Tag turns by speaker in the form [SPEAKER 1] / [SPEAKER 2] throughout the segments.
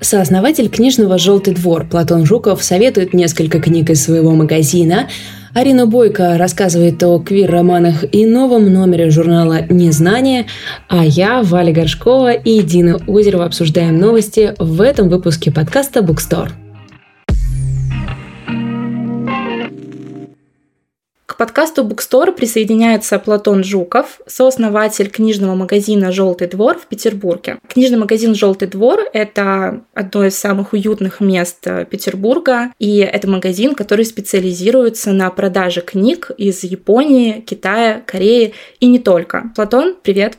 [SPEAKER 1] Сооснователь книжного «Желтый двор» Платон Жуков советует несколько книг из своего магазина. Арина Бойко рассказывает о квир-романах и новом номере журнала «Незнание», а я, Валя Горшкова и Дина Озерова обсуждаем новости в этом выпуске подкаста «Букстор».
[SPEAKER 2] К подкасту Bookstore присоединяется Платон Жуков, сооснователь книжного магазина «Желтый двор» в Петербурге. Книжный магазин «Желтый двор» — это одно из самых уютных мест э, Петербурга, и это магазин, который специализируется на продаже книг из Японии, Китая, Кореи и не только. Платон, привет!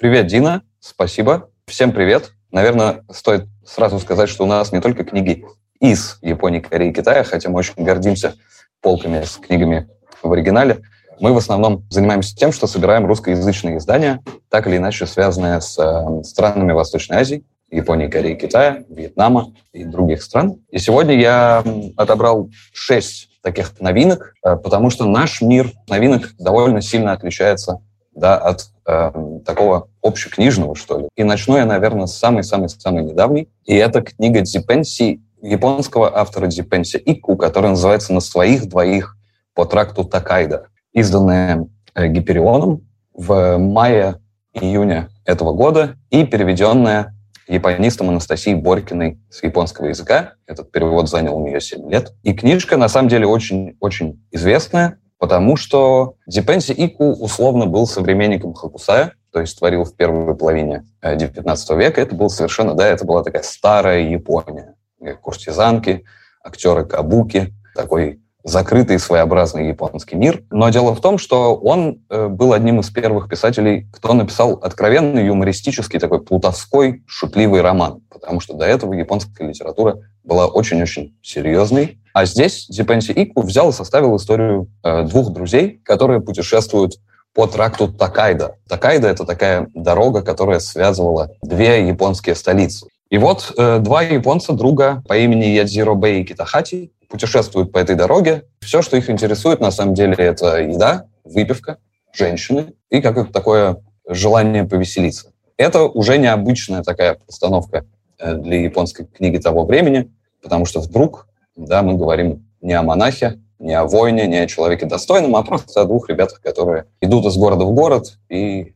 [SPEAKER 3] Привет, Дина, спасибо. Всем привет. Наверное, стоит сразу сказать, что у нас не только книги из Японии, Кореи, Китая, хотя мы очень гордимся полками с книгами в оригинале. Мы в основном занимаемся тем, что собираем русскоязычные издания, так или иначе связанные с э, странами Восточной Азии, Японии, Кореи, Китая, Вьетнама и других стран. И сегодня я отобрал шесть таких новинок, э, потому что наш мир новинок довольно сильно отличается да, от э, такого общекнижного, что ли. И начну я, наверное, с самой-самой-самой недавней. И это книга Дзипенси, японского автора Дзипенси Ику, которая называется «На своих двоих по тракту Такайда, изданная э, Гиперионом в мае-июне этого года и переведенная японистом Анастасией Борькиной с японского языка. Этот перевод занял у нее 7 лет. И книжка, на самом деле, очень-очень известная, потому что Дипенси Ику условно был современником Хакусая, то есть творил в первой половине XIX э, века. Это был совершенно, да, это была такая старая Япония. Куртизанки, актеры кабуки, такой закрытый своеобразный японский мир. Но дело в том, что он э, был одним из первых писателей, кто написал откровенный юмористический такой плутовской шутливый роман, потому что до этого японская литература была очень-очень серьезной. А здесь Дзипенси Ику взял и составил историю э, двух друзей, которые путешествуют по тракту Такайда. Такайда — это такая дорога, которая связывала две японские столицы. И вот э, два японца, друга по имени Ядзиро Бэй и Китахати, путешествуют по этой дороге. Все, что их интересует, на самом деле, это еда, выпивка, женщины и как такое желание повеселиться. Это уже необычная такая постановка э, для японской книги того времени, потому что вдруг да, мы говорим не о монахе, не о воине, не о человеке достойном, а просто о двух ребятах, которые идут из города в город и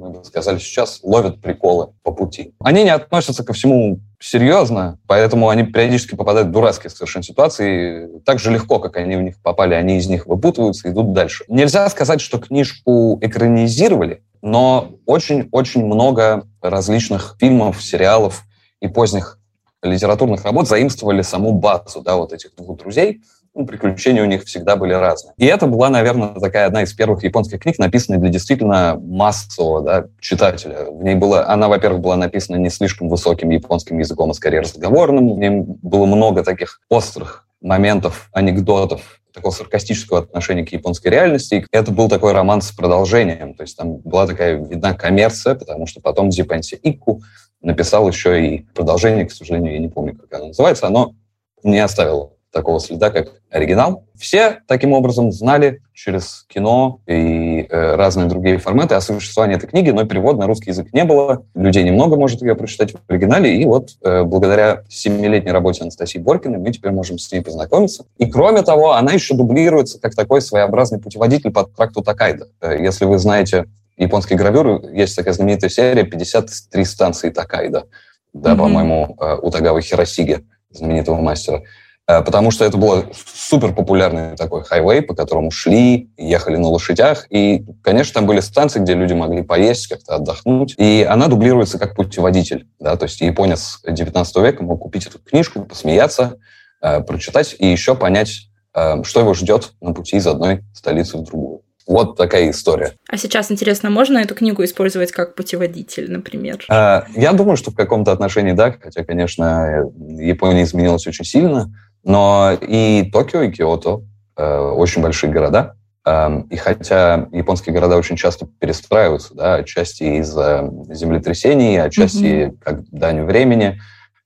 [SPEAKER 3] мы бы сказали сейчас, ловят приколы по пути. Они не относятся ко всему серьезно, поэтому они периодически попадают в дурацкие совершенно ситуации. Так же легко, как они в них попали, они из них выпутываются и идут дальше. Нельзя сказать, что книжку экранизировали, но очень-очень много различных фильмов, сериалов и поздних литературных работ заимствовали саму базу да, вот этих двух друзей – ну, приключения у них всегда были разные. И это была, наверное, такая одна из первых японских книг, написанная для действительно массового да, читателя. В ней было, она, во-первых, была написана не слишком высоким японским языком, а скорее разговорным. В ней было много таких острых моментов, анекдотов, такого саркастического отношения к японской реальности. Это был такой роман с продолжением. То есть там была такая видна коммерция, потому что потом Дзипенси Икку написал еще и продолжение, к сожалению, я не помню, как оно называется, оно не оставило такого следа, как оригинал. Все таким образом знали через кино и э, разные другие форматы о существовании этой книги, но перевод на русский язык не было. Людей немного может ее прочитать в оригинале, и вот э, благодаря семилетней работе Анастасии Боркиной мы теперь можем с ней познакомиться. И кроме того, она еще дублируется как такой своеобразный путеводитель по тракту Такайда. Э, если вы знаете японские гравюры, есть такая знаменитая серия «53 станции Такайда», да, mm-hmm. по-моему, э, у Тагавы Хиросиги, знаменитого мастера. Э, потому что это был супер популярный такой хайвей, по которому шли, ехали на лошадях, и, конечно, там были станции, где люди могли поесть, как-то отдохнуть, и она дублируется как путеводитель, да, то есть японец 19 века мог купить эту книжку, посмеяться, э, прочитать и еще понять, э, что его ждет на пути из одной столицы в другую. Вот такая история.
[SPEAKER 2] А сейчас, интересно, можно эту книгу использовать как путеводитель, например?
[SPEAKER 3] Я думаю, что в каком-то отношении да, хотя, конечно, Япония изменилась очень сильно, но и Токио, и Киото э, очень большие города. Э, и хотя японские города очень часто перестраиваются, да, отчасти из-за землетрясений, отчасти mm-hmm. как дань времени,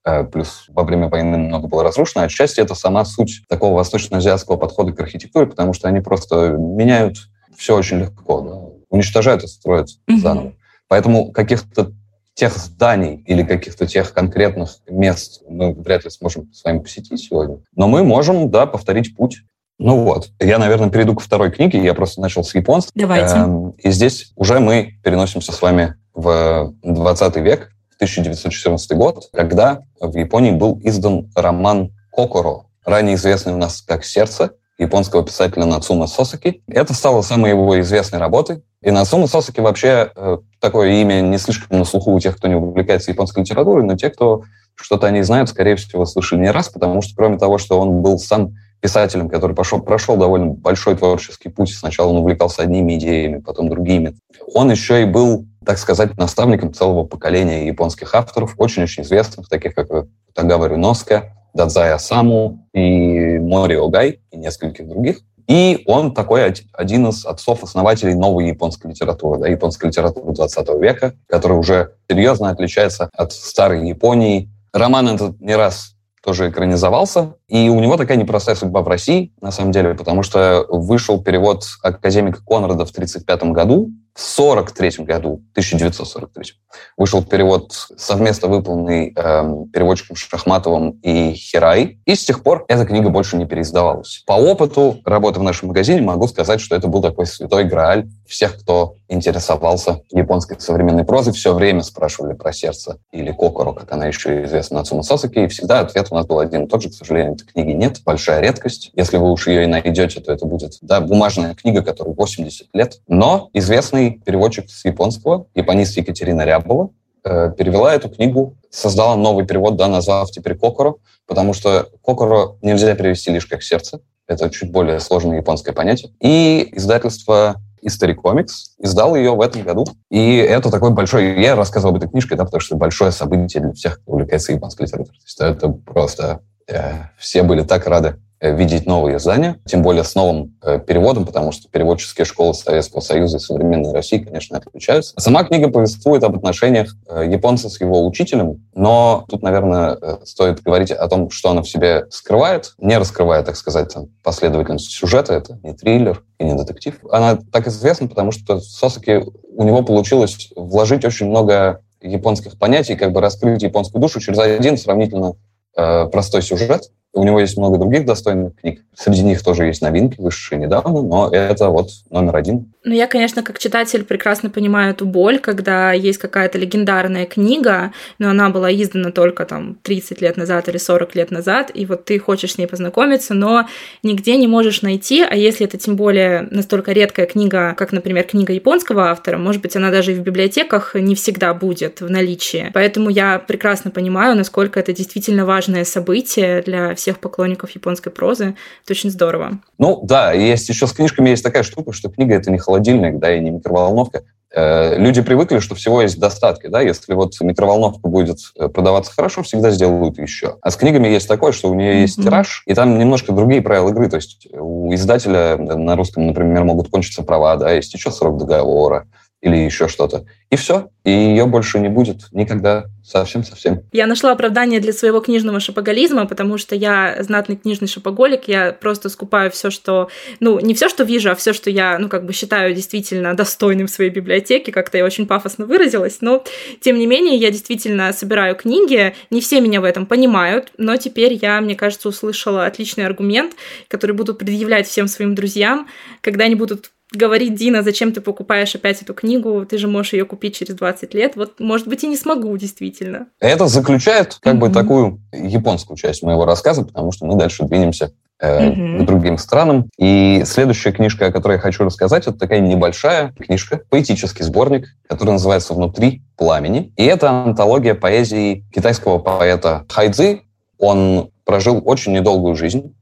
[SPEAKER 3] э, плюс во время войны много было разрушено, отчасти это сама суть такого восточно-азиатского подхода к архитектуре, потому что они просто меняют все очень легко, да, уничтожают и строят mm-hmm. заново. Поэтому каких-то тех зданий или каких-то тех конкретных мест мы вряд ли сможем с вами посетить сегодня. Но мы можем, да, повторить путь. Ну вот, я, наверное, перейду ко второй книге. Я просто начал с японского.
[SPEAKER 2] Давайте. Эм,
[SPEAKER 3] и здесь уже мы переносимся с вами в 20 век, 1914 год, когда в Японии был издан роман «Кокоро», ранее известный у нас как «Сердце», японского писателя Нацума Сосаки. Это стало самой его известной работой. И Нацума Сосаки вообще э, такое имя не слишком на слуху у тех, кто не увлекается японской литературой, но те, кто что-то о ней знают, скорее всего, слышали не раз, потому что кроме того, что он был сам писателем, который пошел, прошел довольно большой творческий путь. Сначала он увлекался одними идеями, потом другими. Он еще и был, так сказать, наставником целого поколения японских авторов, очень-очень известных, таких как Тагава Рюноска, Дадзая Саму и Мори Огай и нескольких других. И он такой один из отцов-основателей новой японской литературы, да, японской литературы 20 века, которая уже серьезно отличается от старой Японии. Роман этот не раз тоже экранизовался. И у него такая непростая судьба в России, на самом деле, потому что вышел перевод академика Конрада в 1935 году, в 1943 году, 1943, вышел перевод, совместно выполненный э, переводчиком Шахматовым и Хирай, и с тех пор эта книга больше не переиздавалась. По опыту работы в нашем магазине могу сказать, что это был такой святой грааль всех, кто интересовался японской современной прозой, все время спрашивали про сердце или кокоро, как она еще известна Нацума Сосаки, и всегда ответ у нас был один и тот же, к сожалению, этой книги нет, большая редкость. Если вы уж ее и найдете, то это будет да, бумажная книга, которой 80 лет, но известный переводчик с японского, японист Екатерина Рябова, э, перевела эту книгу, создала новый перевод, да, назвав теперь Кокоро, потому что Кокоро нельзя перевести лишь как сердце. Это чуть более сложное японское понятие. И издательство History Comics издал ее в этом году. И это такой большой... Я рассказывал об этой книжке, да, потому что большое событие для всех, кто увлекается японской литературой. То есть это просто... Э, все были так рады Э, видеть новые издания, тем более с новым э, переводом, потому что переводческие школы Советского Союза и современной России, конечно, отличаются. Сама книга повествует об отношениях японца с его учителем, но тут, наверное, стоит говорить о том, что она в себе скрывает, не раскрывая, так сказать, последовательность сюжета. Это не триллер и не детектив. Она так известна, потому что Сосаки, у него получилось вложить очень много японских понятий, как бы раскрыть японскую душу через один сравнительно простой сюжет, у него есть много других достойных книг. Среди них тоже есть новинки, вышедшие недавно, но это вот номер один.
[SPEAKER 2] Ну, я, конечно, как читатель прекрасно понимаю эту боль, когда есть какая-то легендарная книга, но она была издана только там 30 лет назад или 40 лет назад, и вот ты хочешь с ней познакомиться, но нигде не можешь найти, а если это тем более настолько редкая книга, как, например, книга японского автора, может быть, она даже и в библиотеках не всегда будет в наличии. Поэтому я прекрасно понимаю, насколько это действительно важное событие для всех поклонников японской прозы. Это очень здорово.
[SPEAKER 3] Ну да, есть еще с книжками есть такая штука, что книга это не холодильник, да, и не микроволновка. Э, люди привыкли, что всего есть достатки, да, если вот микроволновка будет э, продаваться хорошо, всегда сделают еще. А с книгами есть такое, что у нее есть mm-hmm. тираж, и там немножко другие правила игры, то есть у издателя на русском, например, могут кончиться права, да, есть еще срок договора, или еще что-то. И все. И ее больше не будет никогда. Совсем-совсем.
[SPEAKER 2] Я нашла оправдание для своего книжного шопоголизма, потому что я знатный книжный шопоголик. Я просто скупаю все, что... Ну, не все, что вижу, а все, что я, ну, как бы считаю действительно достойным своей библиотеки. Как-то я очень пафосно выразилась. Но, тем не менее, я действительно собираю книги. Не все меня в этом понимают, но теперь я, мне кажется, услышала отличный аргумент, который буду предъявлять всем своим друзьям, когда они будут говорит Дина, зачем ты покупаешь опять эту книгу, ты же можешь ее купить через 20 лет. Вот, может быть, и не смогу, действительно.
[SPEAKER 3] Это заключает как mm-hmm. бы такую японскую часть моего рассказа, потому что мы дальше двинемся э, mm-hmm. к другим странам. И следующая книжка, о которой я хочу рассказать, это такая небольшая книжка, поэтический сборник, который называется «Внутри пламени». И это антология поэзии китайского поэта Хайдзи. Он прожил очень недолгую жизнь,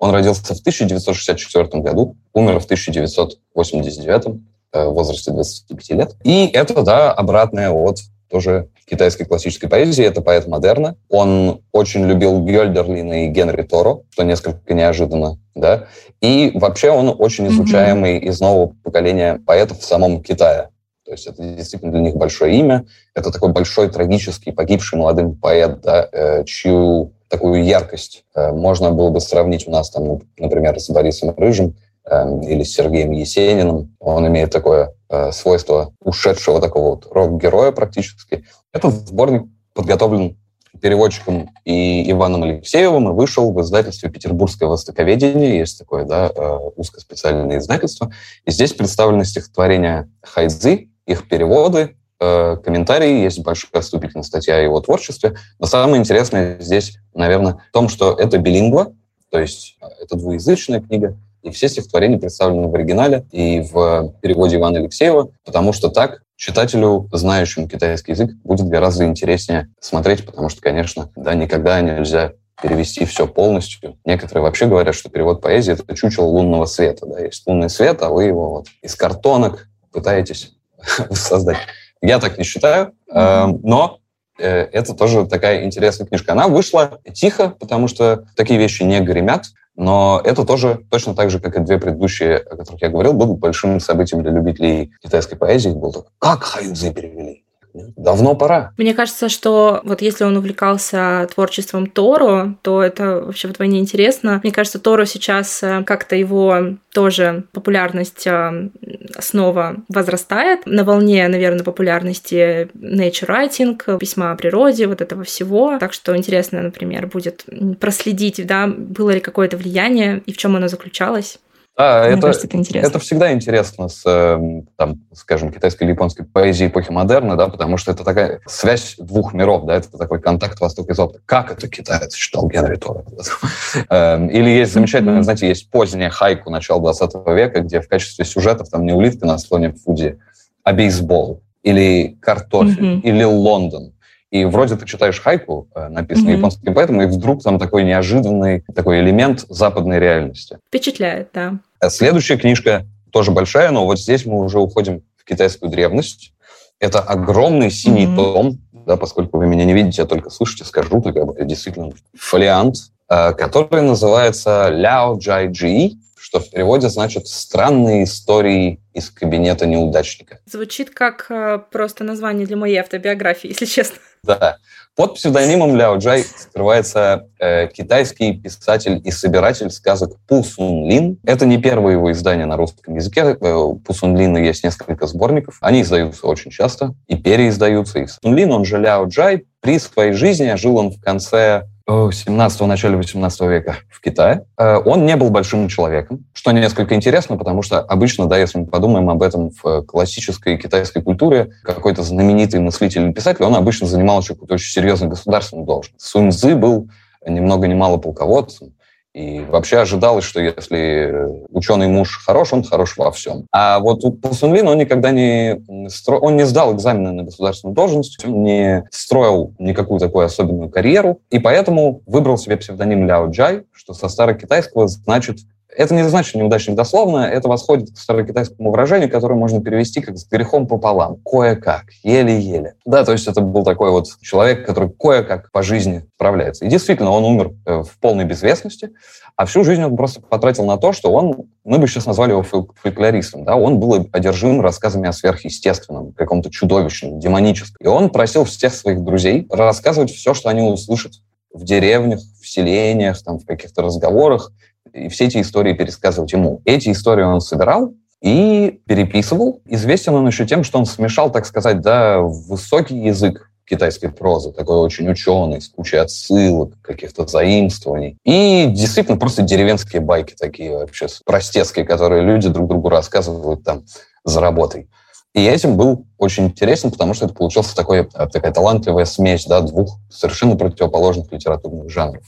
[SPEAKER 3] он родился в 1964 году, умер в 1989 э, в возрасте 25 лет. И это, да, обратное от тоже китайской классической поэзии. Это поэт модерна. Он очень любил Гёльдерлина и Генри Торо, что несколько неожиданно, да. И вообще он очень изучаемый mm-hmm. из нового поколения поэтов в самом Китае. То есть это действительно для них большое имя. Это такой большой трагический погибший молодым поэт, да, э, чью такую яркость э, можно было бы сравнить у нас, там, например, с Борисом Рыжим э, или с Сергеем Есениным. Он имеет такое э, свойство ушедшего такого вот рок-героя практически. Этот сборник подготовлен переводчиком и Иваном Алексеевым и вышел в издательстве «Петербургское востоковедение». Есть такое да, узкоспециальное издательство. И здесь представлены стихотворения Хайдзы, их переводы, э, комментарии, есть большая вступительная статья о его творчестве. Но самое интересное здесь, наверное, в том, что это билингва, то есть э, это двуязычная книга, и все стихотворения представлены в оригинале и в переводе Ивана Алексеева, потому что так читателю, знающему китайский язык, будет гораздо интереснее смотреть, потому что, конечно, да, никогда нельзя перевести все полностью. Некоторые вообще говорят, что перевод поэзии — это чучело лунного света. Да? Есть лунный свет, а вы его вот из картонок пытаетесь создать. Я так не считаю, mm-hmm. но э, это тоже такая интересная книжка. Она вышла тихо, потому что такие вещи не гремят. Но это тоже точно так же, как и две предыдущие, о которых я говорил, был большим событием для любителей китайской поэзии. Был так, как Хайдзе перевели? Давно пора.
[SPEAKER 2] Мне кажется, что вот если он увлекался творчеством Торо, то это вообще вдвойне интересно. Мне кажется, Торо сейчас э, как-то его тоже популярность э, снова возрастает. На волне, наверное, популярности nature writing, письма о природе, вот этого всего. Так что интересно, например, будет проследить, да, было ли какое-то влияние и в чем оно заключалось.
[SPEAKER 3] Да, Мне это, кажется, это интересно. Это всегда интересно с, эм, там, скажем, китайской или японской поэзией эпохи модерна, да, потому что это такая связь двух миров, да, это такой контакт Востока и Запада. Как это китаец читал Генри Тора? Эм, или есть замечательно, знаете, есть поздняя хайку начала 20 века, где в качестве сюжетов там не улитка на слоне Фуди, а бейсбол, или картофель, или Лондон. И вроде ты читаешь хайку, э, написанную mm-hmm. японским поэтом, и вдруг там такой неожиданный такой элемент западной реальности.
[SPEAKER 2] Впечатляет, да.
[SPEAKER 3] Э, следующая книжка тоже большая, но вот здесь мы уже уходим в китайскую древность. Это огромный синий mm-hmm. том, да, поскольку вы меня не видите, а только слышите, скажу, только действительно фолиант, э, который называется Ляо Джай Джи, что в переводе значит «странные истории из кабинета неудачника».
[SPEAKER 2] Звучит как просто название для моей автобиографии, если честно.
[SPEAKER 3] Да. Под псевдонимом Ляо Джай скрывается э, китайский писатель и собиратель сказок Пу Сун Лин. Это не первое его издание на русском языке. Э, Пу Сун Лина есть несколько сборников. Они издаются очень часто и переиздаются. И Сун Лин, он же Ляо Джай, при своей жизни, жил он в конце 17-го, начале 18 века в Китае. Э, он не был большим человеком, что несколько интересно, потому что обычно, да, если мы подумаем об этом в классической китайской культуре, какой-то знаменитый мыслитель или писатель, он обычно занимал еще какую-то очень серьезную государственную должность. Сунь был ни много ни мало полководцем, и вообще ожидалось, что если ученый муж хорош, он хорош во всем. А вот у Пасунлин он никогда не, стро... он не сдал экзамены на государственную должность, он не строил никакую такую особенную карьеру, и поэтому выбрал себе псевдоним Ляо Джай, что со старокитайского значит это не значит неудачник дословно, это восходит к старокитайскому выражению, которое можно перевести как «с грехом пополам», кое-как, еле-еле. Да, то есть это был такой вот человек, который кое-как по жизни справляется. И действительно, он умер э, в полной безвестности, а всю жизнь он просто потратил на то, что он, мы бы сейчас назвали его фольклористом, да, он был одержим рассказами о сверхъестественном, каком-то чудовищном, демоническом. И он просил всех своих друзей рассказывать все, что они услышат в деревнях, в селениях, там, в каких-то разговорах, и все эти истории пересказывать ему. Эти истории он собирал и переписывал. Известен он еще тем, что он смешал, так сказать, да, высокий язык китайской прозы, такой очень ученый, с кучей отсылок, каких-то заимствований. И действительно просто деревенские байки такие вообще простецкие, которые люди друг другу рассказывают там за работой. И этим был очень интересен, потому что это получился такой, такая талантливая смесь да, двух совершенно противоположных литературных жанров.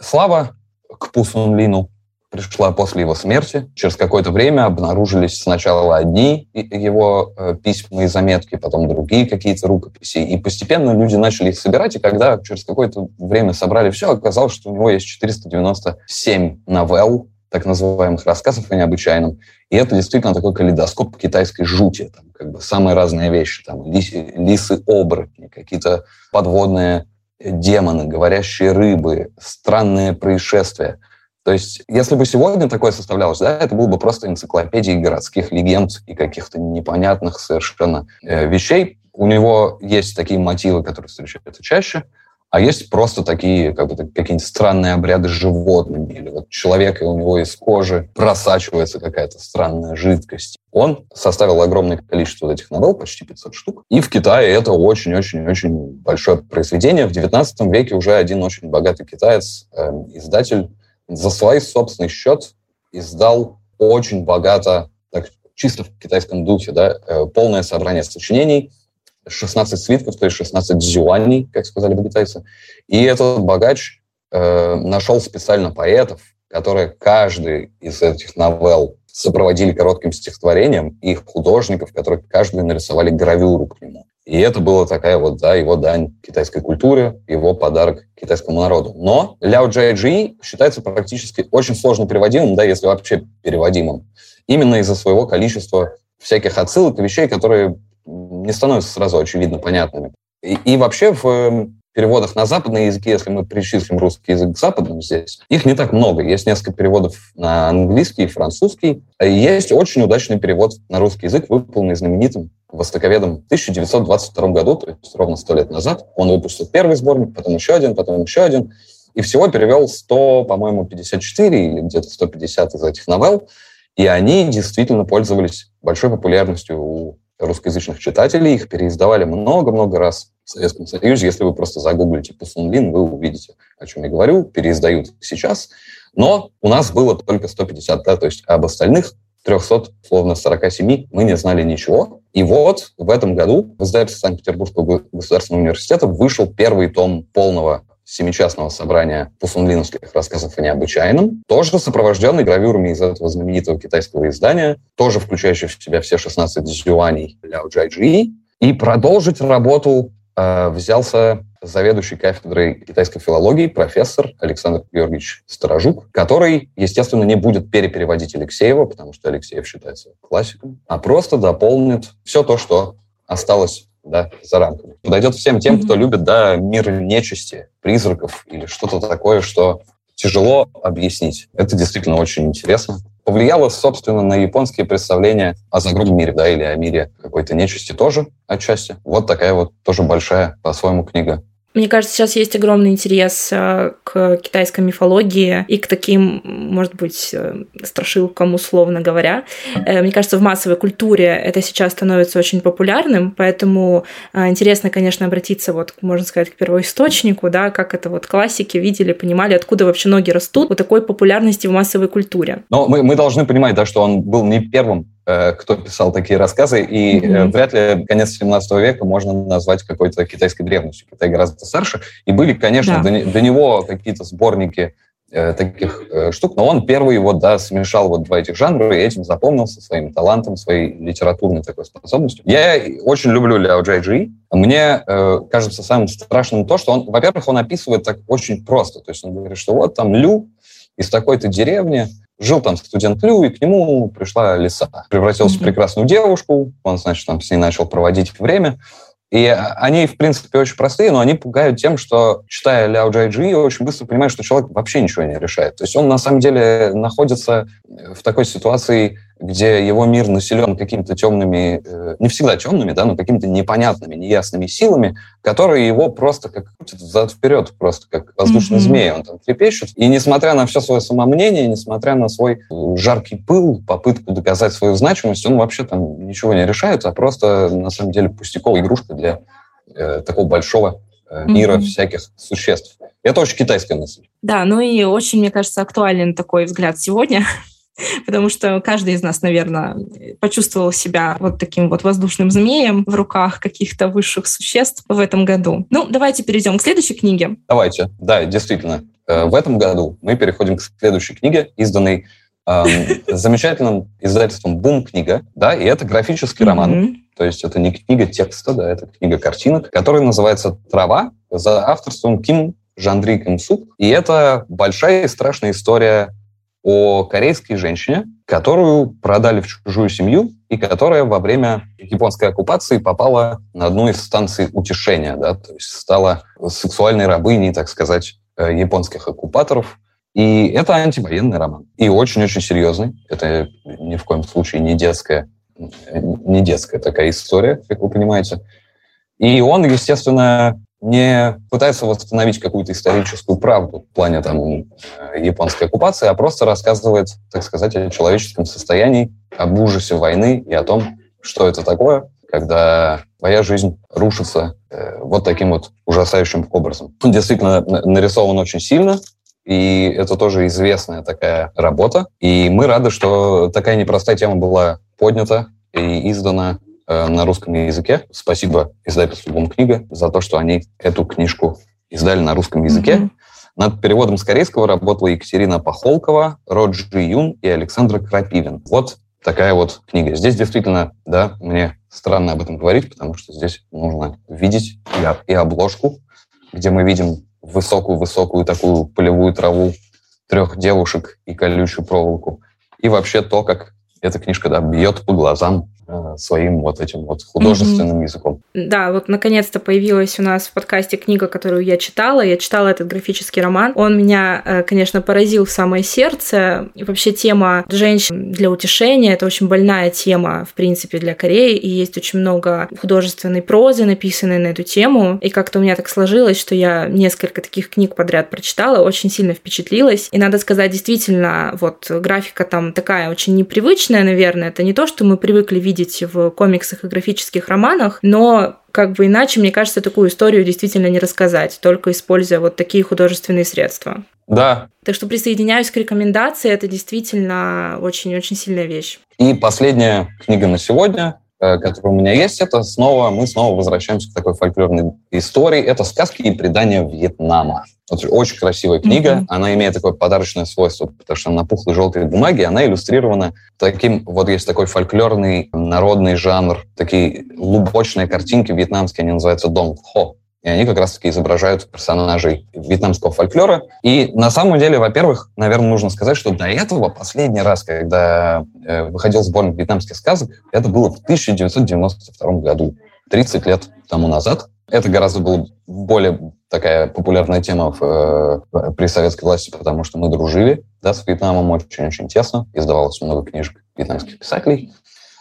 [SPEAKER 3] Слава к Пусунлину пришла после его смерти. Через какое-то время обнаружились сначала одни его э, письма и заметки, потом другие какие-то рукописи. И постепенно люди начали их собирать, и когда через какое-то время собрали все, оказалось, что у него есть 497 новелл, так называемых рассказов о необычайном. И это действительно такой калейдоскоп китайской жути. Там как бы самые разные вещи. Там лисы-оборотни, какие-то подводные демоны, говорящие рыбы, странные происшествия. То есть, если бы сегодня такое составлялось, да, это было бы просто энциклопедией городских легенд и каких-то непонятных совершенно э, вещей. У него есть такие мотивы, которые встречаются чаще. А есть просто такие как бы, какие-нибудь странные обряды с животными. Или вот человек, и у него из кожи просачивается какая-то странная жидкость. Он составил огромное количество этих новелл, почти 500 штук. И в Китае это очень-очень-очень большое произведение. В 19 веке уже один очень богатый китаец, э, издатель, за свой собственный счет издал очень богато, так, чисто в китайском духе, да, э, полное собрание сочинений, 16 свитков, то есть 16 дзюаней, как сказали бы китайцы. И этот богач э, нашел специально поэтов, которые каждый из этих новелл сопроводили коротким стихотворением, и художников, которые каждый нарисовали гравюру к нему. И это была такая вот, да, его дань китайской культуре, его подарок китайскому народу. Но Ляо Джай считается практически очень сложно переводимым, да, если вообще переводимым, именно из-за своего количества всяких отсылок и вещей, которые не становятся сразу очевидно понятными. И, и вообще в эм, переводах на западные языки, если мы причислим русский язык к западным здесь, их не так много. Есть несколько переводов на английский и французский. Есть очень удачный перевод на русский язык, выполненный знаменитым востоковедом в 1922 году, то есть ровно сто лет назад. Он выпустил первый сборник, потом еще один, потом еще один. И всего перевел 100, по-моему, 54 или где-то 150 из этих новелл. И они действительно пользовались большой популярностью у русскоязычных читателей. Их переиздавали много-много раз в Советском Союзе. Если вы просто загуглите Пусунлин, вы увидите, о чем я говорю. Переиздают сейчас. Но у нас было только 150, да, то есть об остальных 300, словно 47 мы не знали ничего. И вот в этом году в издательстве Санкт-Петербургского государственного университета вышел первый том полного семичастного собрания пусунлиновских рассказов о необычайном, тоже сопровожденный гравюрами из этого знаменитого китайского издания, тоже включающий в себя все 16 зюаней Ляо Джайджи. И продолжить работу э, взялся заведующий кафедрой китайской филологии профессор Александр Георгиевич Сторожук, который, естественно, не будет перепереводить Алексеева, потому что Алексеев считается классиком, а просто дополнит все то, что осталось да, за рамками. Подойдет всем тем, кто любит да, мир нечисти, призраков или что-то такое, что тяжело объяснить. Это действительно очень интересно. Повлияло, собственно, на японские представления о загробном мире, да, или о мире какой-то нечисти тоже отчасти. Вот такая вот тоже большая по-своему книга.
[SPEAKER 2] Мне кажется, сейчас есть огромный интерес э, к китайской мифологии и к таким, может быть, э, страшилкам, условно говоря. Э, мне кажется, в массовой культуре это сейчас становится очень популярным, поэтому интересно, конечно, обратиться, вот, можно сказать, к первоисточнику, да, как это вот классики видели, понимали, откуда вообще ноги растут у такой популярности в массовой культуре.
[SPEAKER 3] Но мы, мы должны понимать, да, что он был не первым кто писал такие рассказы, и mm-hmm. вряд ли конец 17 века можно назвать какой-то китайской древностью. Китай гораздо старше. И были, конечно, да. до, до него какие-то сборники э, таких э, штук, но он первый вот, да, смешал вот два этих жанра, и этим запомнился своим талантом, своей литературной такой способностью. Я очень люблю Ляо Джай Джи. Мне э, кажется самым страшным то, что он, во-первых, он описывает так очень просто. То есть он говорит, что вот там Лю из такой-то деревни, Жил там студент Лю, и к нему пришла лиса. Превратился mm-hmm. в прекрасную девушку, он, значит, там с ней начал проводить время. И они, в принципе, очень простые, но они пугают тем, что, читая Ляо Джай Джи, очень быстро понимаешь, что человек вообще ничего не решает. То есть он, на самом деле, находится в такой ситуации, где его мир населен какими-то темными, э, не всегда темными, да, но какими-то непонятными, неясными силами, которые его просто как крутят взад-вперед, просто как воздушный mm-hmm. змей. Он там трепещет. И несмотря на все свое самомнение, несмотря на свой жаркий пыл, попытку доказать свою значимость, он вообще там ничего не решает, а просто, на самом деле, пустяковая игрушка для э, такого большого э, мира mm-hmm. всяких существ. Это очень китайская мысль.
[SPEAKER 2] Да, ну и очень, мне кажется, актуален такой взгляд сегодня, потому что каждый из нас, наверное, почувствовал себя вот таким вот воздушным змеем в руках каких-то высших существ в этом году. Ну, давайте перейдем к следующей книге.
[SPEAKER 3] Давайте, да, действительно. Э, в этом году мы переходим к следующей книге, изданной э, замечательным издательством «Бум книга», да, и это графический роман, то есть это не книга текста, да, это книга картинок, которая называется «Трава» за авторством Ким Жандри Ким Сук, и это большая и страшная история о корейской женщине, которую продали в чужую семью и которая во время японской оккупации попала на одну из станций утешения, да, то есть стала сексуальной рабыней, так сказать, э, японских оккупаторов. И это антивоенный роман. И очень-очень серьезный. Это ни в коем случае не детская, не детская такая история, как вы понимаете. И он, естественно, не пытается восстановить какую-то историческую правду в плане там, э, японской оккупации, а просто рассказывает, так сказать, о человеческом состоянии, об ужасе войны и о том, что это такое, когда твоя жизнь рушится э, вот таким вот ужасающим образом. Он действительно нарисован очень сильно, и это тоже известная такая работа. И мы рады, что такая непростая тема была поднята и издана на русском языке. Спасибо издательству «Бум книга» за то, что они эту книжку издали на русском языке. Mm-hmm. Над переводом с корейского работала Екатерина Пахолкова, Роджи Юн и Александр Крапивин. Вот такая вот книга. Здесь действительно, да, мне странно об этом говорить, потому что здесь нужно видеть и, и обложку, где мы видим высокую-высокую такую полевую траву, трех девушек и колючую проволоку. И вообще то, как эта книжка да, бьет по глазам Э, своим вот этим вот художественным mm-hmm. языком.
[SPEAKER 2] Да, вот наконец-то появилась у нас в подкасте книга, которую я читала. Я читала этот графический роман. Он меня, э, конечно, поразил в самое сердце. И вообще тема женщин для утешения — это очень больная тема, в принципе, для Кореи. И есть очень много художественной прозы, написанной на эту тему. И как-то у меня так сложилось, что я несколько таких книг подряд прочитала, очень сильно впечатлилась. И надо сказать, действительно, вот графика там такая очень непривычная, наверное. Это не то, что мы привыкли видеть видеть в комиксах и графических романах, но как бы иначе, мне кажется, такую историю действительно не рассказать, только используя вот такие художественные средства.
[SPEAKER 3] Да.
[SPEAKER 2] Так что присоединяюсь к рекомендации, это действительно очень-очень сильная вещь.
[SPEAKER 3] И последняя книга на сегодня, э, которая у меня есть, это снова, мы снова возвращаемся к такой фольклорной истории. Это сказки и предания Вьетнама. Очень красивая книга. Mm-hmm. Она имеет такое подарочное свойство, потому что на пухлой желтой бумаге она иллюстрирована таким... Вот есть такой фольклорный народный жанр, такие лубочные картинки вьетнамские, они называются дон хо. И они как раз-таки изображают персонажей вьетнамского фольклора. И на самом деле, во-первых, наверное, нужно сказать, что до этого последний раз, когда э, выходил сборник вьетнамских сказок, это было в 1992 году, 30 лет тому назад. Это гораздо было более такая популярная тема в, э, при советской власти, потому что мы дружили да, с Вьетнамом очень-очень тесно, издавалось много книжек вьетнамских писателей.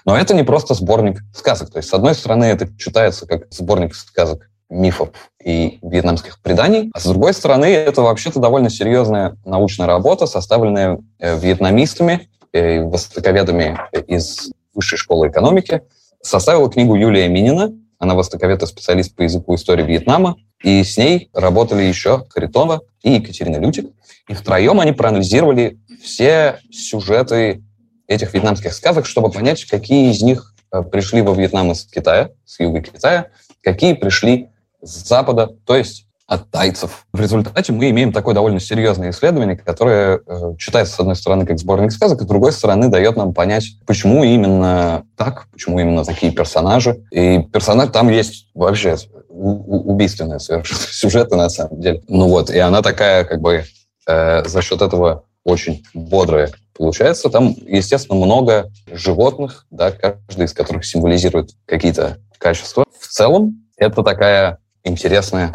[SPEAKER 3] Но это не просто сборник сказок. То есть, с одной стороны, это читается как сборник сказок мифов и вьетнамских преданий, а с другой стороны, это вообще-то довольно серьезная научная работа, составленная э, вьетнамистами, э, востоковедами из Высшей школы экономики. Составила книгу Юлия Минина она востоковед и специалист по языку истории Вьетнама. И с ней работали еще Харитонова и Екатерина Лютик. И втроем они проанализировали все сюжеты этих вьетнамских сказок, чтобы понять, какие из них э, пришли во Вьетнам из Китая, с юга Китая, какие пришли с запада, то есть от тайцев. В результате мы имеем такое довольно серьезное исследование, которое э, читается, с одной стороны, как сборник сказок, а с другой стороны, дает нам понять, почему именно так, почему именно такие персонажи. И персонаж там есть вообще убийственные совершенно сюжеты, на самом деле. Ну вот, и она такая, как бы, э, за счет этого очень бодрая получается. Там, естественно, много животных, да, каждый из которых символизирует какие-то качества. В целом, это такая интересная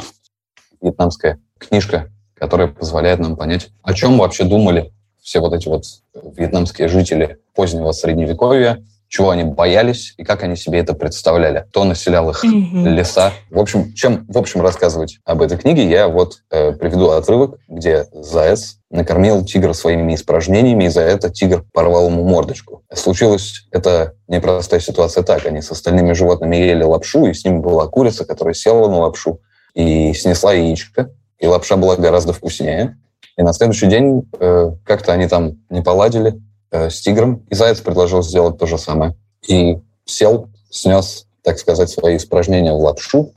[SPEAKER 3] вьетнамская книжка, которая позволяет нам понять, о чем вообще думали все вот эти вот вьетнамские жители позднего Средневековья, чего они боялись и как они себе это представляли, кто населял их mm-hmm. леса. В общем, чем в общем рассказывать об этой книге, я вот э, приведу отрывок, где заяц накормил тигра своими испражнениями, и за это тигр порвал ему мордочку. Случилось это непростая ситуация так. Они с остальными животными ели лапшу, и с ними была курица, которая села на лапшу, и снесла яичко, и лапша была гораздо вкуснее. И на следующий день э, как-то они там не поладили с тигром, и заяц предложил сделать то же самое. И сел, снес, так сказать, свои испражнения в лапшу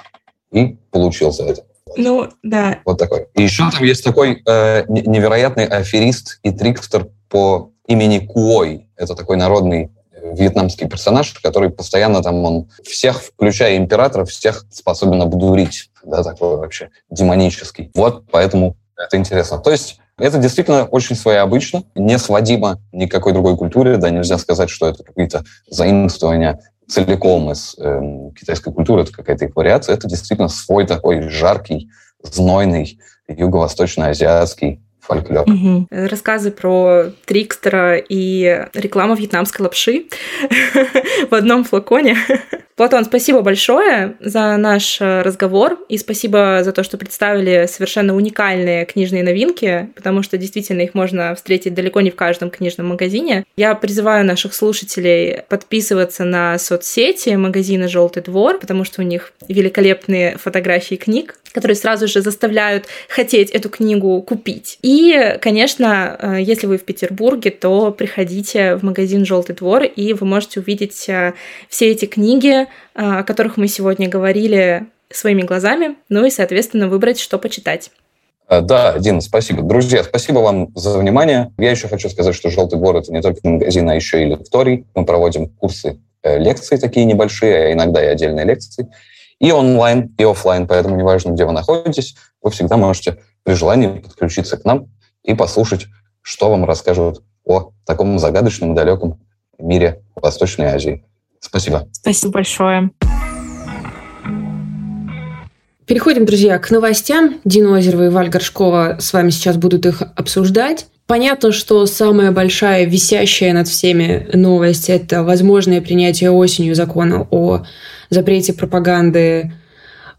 [SPEAKER 3] и получил за это.
[SPEAKER 2] Ну, да.
[SPEAKER 3] Вот такой. И еще там есть такой э, невероятный аферист и трикстер по имени Куой. Это такой народный вьетнамский персонаж, который постоянно там, он всех, включая императора, всех способен обдурить, да, такой вообще демонический. Вот поэтому это интересно. То есть это действительно очень своеобычно, не сводимо ни к какой другой культуре, да, нельзя сказать, что это какие-то заимствования целиком из э, китайской культуры, это какая-то их вариация, это действительно свой такой жаркий, знойный, юго-восточно-азиатский фольклор.
[SPEAKER 2] Угу. Рассказы про Трикстера и реклама вьетнамской лапши в одном флаконе. Платон, спасибо большое за наш э, разговор и спасибо за то, что представили совершенно уникальные книжные новинки, потому что действительно их можно встретить далеко не в каждом книжном магазине. Я призываю наших слушателей подписываться на соцсети магазина «Желтый двор», потому что у них великолепные фотографии книг, которые сразу же заставляют хотеть эту книгу купить. И, конечно, э, если вы в Петербурге, то приходите в магазин «Желтый двор», и вы можете увидеть э, все эти книги, о которых мы сегодня говорили своими глазами, ну и, соответственно, выбрать, что почитать.
[SPEAKER 3] Э, да, Дина, спасибо. Друзья, спасибо вам за внимание. Я еще хочу сказать, что «Желтый двор» — это не только магазин, а еще и лекторий. Мы проводим курсы, э, лекции такие небольшие, а иногда и отдельные лекции. И онлайн, и офлайн, поэтому неважно, где вы находитесь, вы всегда можете при желании подключиться к нам и послушать, что вам расскажут о таком загадочном и далеком мире Восточной Азии. Спасибо.
[SPEAKER 2] Спасибо большое.
[SPEAKER 1] Переходим, друзья, к новостям. Дина Озерова и Валь Горшкова с вами сейчас будут их обсуждать. Понятно, что самая большая, висящая над всеми новость – это возможное принятие осенью закона о запрете пропаганды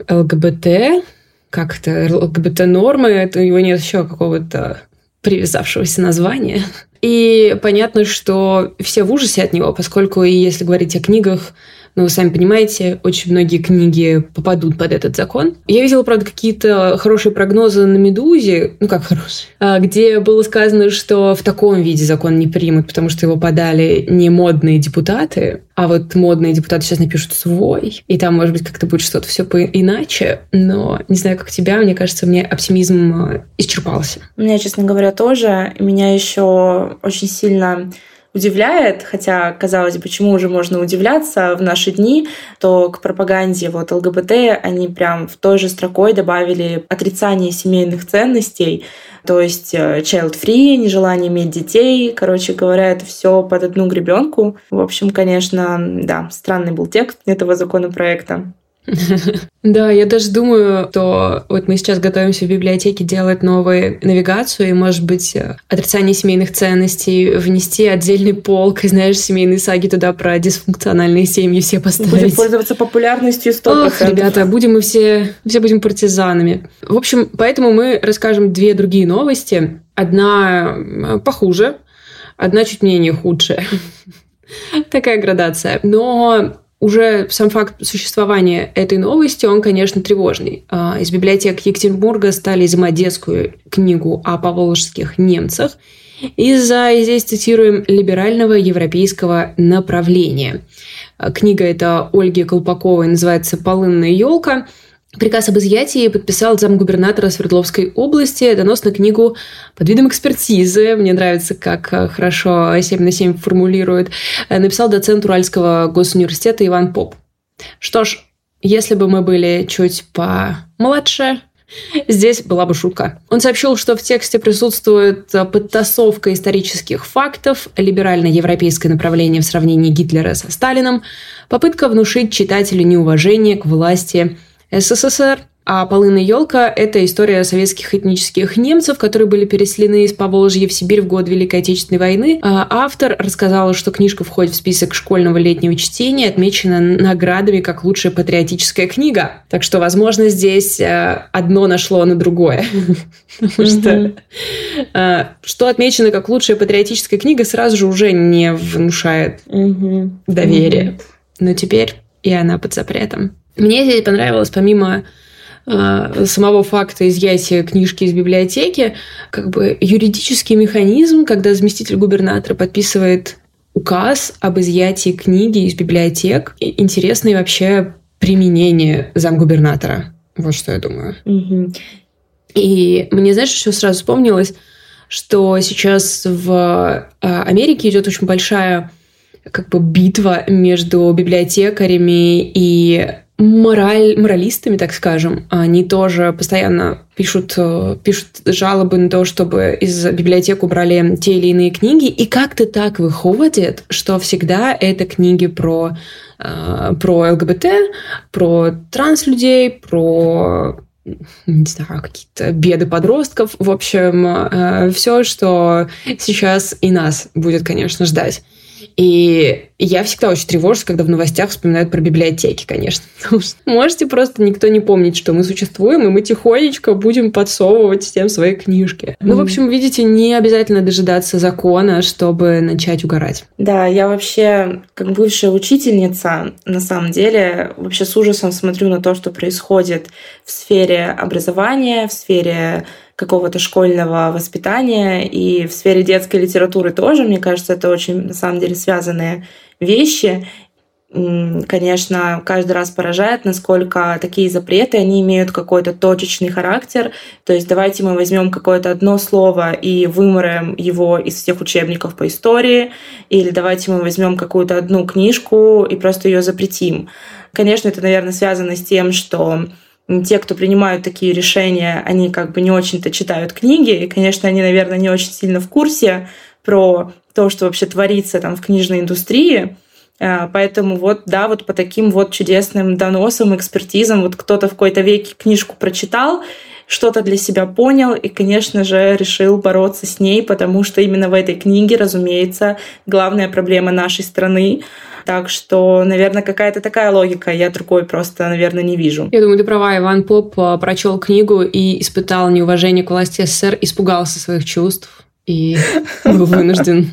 [SPEAKER 1] ЛГБТ, как-то ЛГБТ-нормы, это у него нет еще какого-то привязавшегося названия. И понятно, что все в ужасе от него, поскольку, если говорить о книгах, ну, вы сами понимаете, очень многие книги попадут под этот закон. Я видела, правда, какие-то хорошие прогнозы на «Медузе», ну, как хорошие, а, где было сказано, что в таком виде закон не примут, потому что его подали не модные депутаты, а вот модные депутаты сейчас напишут свой, и там, может быть, как-то будет что-то все иначе. Но не знаю, как тебя, мне кажется, мне оптимизм а, исчерпался.
[SPEAKER 2] Меня, честно говоря, тоже. Меня еще очень сильно удивляет, хотя, казалось бы, почему уже можно удивляться в наши дни, то к пропаганде вот ЛГБТ они прям в той же строкой добавили отрицание семейных ценностей, то есть э, child-free, нежелание иметь детей. Короче говоря, это все под одну гребенку. В общем, конечно, да, странный был текст этого законопроекта.
[SPEAKER 1] Да, я даже думаю, что вот мы сейчас готовимся в библиотеке делать новую навигацию, и, может быть, отрицание семейных ценностей, внести отдельный полк, и, знаешь, семейные саги туда про дисфункциональные семьи все поставить.
[SPEAKER 2] Будем пользоваться популярностью 100%. Ох,
[SPEAKER 1] ребята, будем мы все, все будем партизанами. В общем, поэтому мы расскажем две другие новости. Одна э, похуже, одна чуть менее худшая. Такая градация. Но уже сам факт существования этой новости, он, конечно, тревожный. А, из библиотек Екатеринбурга стали изымать детскую книгу о поволжских немцах из-за, здесь цитируем, либерального европейского направления. А, книга эта Ольги Колпаковой называется «Полынная елка», Приказ об изъятии подписал замгубернатора Свердловской области, донос на книгу под видом экспертизы. Мне нравится, как э, хорошо 7 на 7 формулирует. Э, написал доцент Уральского госуниверситета Иван Поп. Что ж, если бы мы были чуть помладше, Здесь была бы шутка. Он сообщил, что в тексте присутствует э, подтасовка исторических фактов, либерально-европейское направление в сравнении Гитлера со Сталином, попытка внушить читателю неуважение к власти СССР. А «Полынная елка» — это история советских этнических немцев, которые были переселены из Поволжья в Сибирь в год Великой Отечественной войны. А автор рассказала, что книжка входит в список школьного летнего чтения, отмечена наградами как лучшая патриотическая книга. Так что, возможно, здесь э, одно нашло на другое. Потому что э, что отмечено как лучшая патриотическая книга, сразу же уже не внушает доверия. Но теперь и она под запретом. Мне здесь понравилось, помимо э, самого факта изъятия книжки из библиотеки, как бы юридический механизм, когда заместитель губернатора подписывает указ об изъятии книги из библиотек. И интересное вообще применение замгубернатора. Вот что я думаю.
[SPEAKER 2] Угу.
[SPEAKER 1] И мне, знаешь, еще сразу вспомнилось, что сейчас в э, Америке идет очень большая как бы битва между библиотекарями и мораль, моралистами, так скажем. Они тоже постоянно пишут, э, пишут жалобы на то, чтобы из библиотек убрали те или иные книги. И как-то так выходит, что всегда это книги про, э, про ЛГБТ, про транслюдей, про не знаю, какие-то беды подростков. В общем, э, все, что сейчас и нас будет, конечно, ждать. И я всегда очень тревожусь, когда в новостях вспоминают про библиотеки, конечно. Потому что можете просто никто не помнить, что мы существуем, и мы тихонечко будем подсовывать всем свои книжки. Ну, в общем, видите, не обязательно дожидаться закона, чтобы начать угорать.
[SPEAKER 2] Да, я вообще, как бывшая учительница, на самом деле, вообще с ужасом смотрю на то, что происходит в сфере образования, в сфере какого-то школьного воспитания и в сфере детской литературы тоже. Мне кажется, это очень, на самом деле, связанные вещи. Конечно, каждый раз поражает, насколько такие запреты, они имеют какой-то точечный характер. То есть давайте мы возьмем какое-то одно слово и выморем его из всех учебников по истории, или давайте мы возьмем какую-то одну книжку и просто ее запретим. Конечно, это, наверное, связано с тем, что те, кто принимают такие решения, они как бы не очень-то читают книги, и, конечно, они, наверное, не очень сильно в курсе про то, что вообще творится там в книжной индустрии. А, поэтому вот, да, вот по таким вот чудесным доносам, экспертизам, вот кто-то в какой-то веке книжку прочитал, что-то для себя понял и, конечно же, решил бороться с ней, потому что именно в этой книге, разумеется, главная проблема нашей страны. Так что, наверное, какая-то такая логика. Я другой просто, наверное, не вижу.
[SPEAKER 1] Я думаю, ты права. Иван Поп а, прочел книгу и испытал неуважение к власти СССР, испугался своих чувств и был вынужден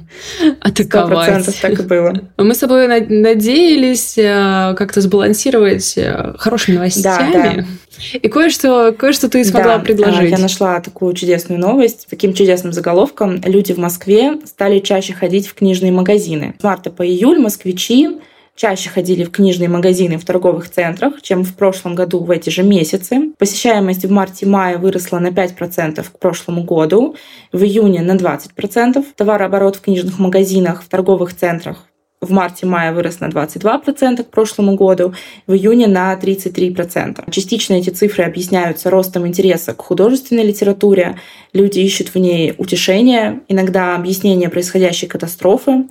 [SPEAKER 1] атаковать.
[SPEAKER 2] так и было.
[SPEAKER 1] Мы с тобой надеялись э, как-то сбалансировать э, хорошими новостями. Да, да. И кое-что, кое-что ты смогла
[SPEAKER 2] да,
[SPEAKER 1] предложить.
[SPEAKER 2] Я нашла такую чудесную новость. Таким чудесным заголовком люди в Москве стали чаще ходить в книжные магазины. С марта по июль москвичи чаще ходили в книжные магазины в торговых центрах, чем в прошлом году в эти же месяцы. Посещаемость в марте-мае выросла на 5% к прошлому году, в июне на 20%. Товарооборот в книжных магазинах в торговых центрах в марте-мае вырос на 22% к прошлому году, в июне на 33%. Частично эти цифры объясняются ростом интереса к художественной литературе. Люди ищут в ней утешение, иногда объяснение происходящей катастрофы,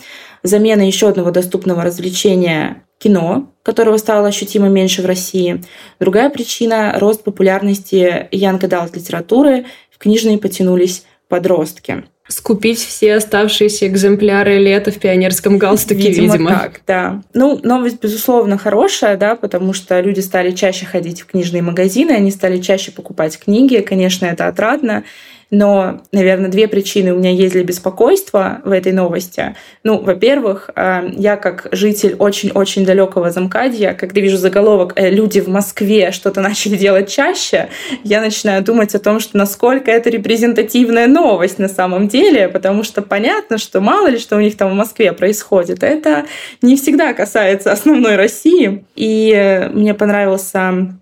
[SPEAKER 2] замена еще одного доступного развлечения кино, которого стало ощутимо меньше в России. Другая причина — рост популярности young adult литературы. В книжные потянулись подростки
[SPEAKER 1] скупить все оставшиеся экземпляры лета в пионерском галстуке, видимо.
[SPEAKER 2] видимо. так, да. Ну, новость, безусловно, хорошая, да, потому что люди стали чаще ходить в книжные магазины, они стали чаще покупать книги, конечно, это отрадно. Но, наверное, две причины у меня есть для беспокойства в этой новости. Ну, во-первых, э, я как житель очень-очень далекого замкадья, когда вижу заголовок э, «Люди в Москве что-то начали делать чаще», я начинаю думать о том, что насколько это репрезентативная новость на самом деле, потому что понятно, что мало ли что у них там в Москве происходит. Это не всегда касается основной России. И мне понравился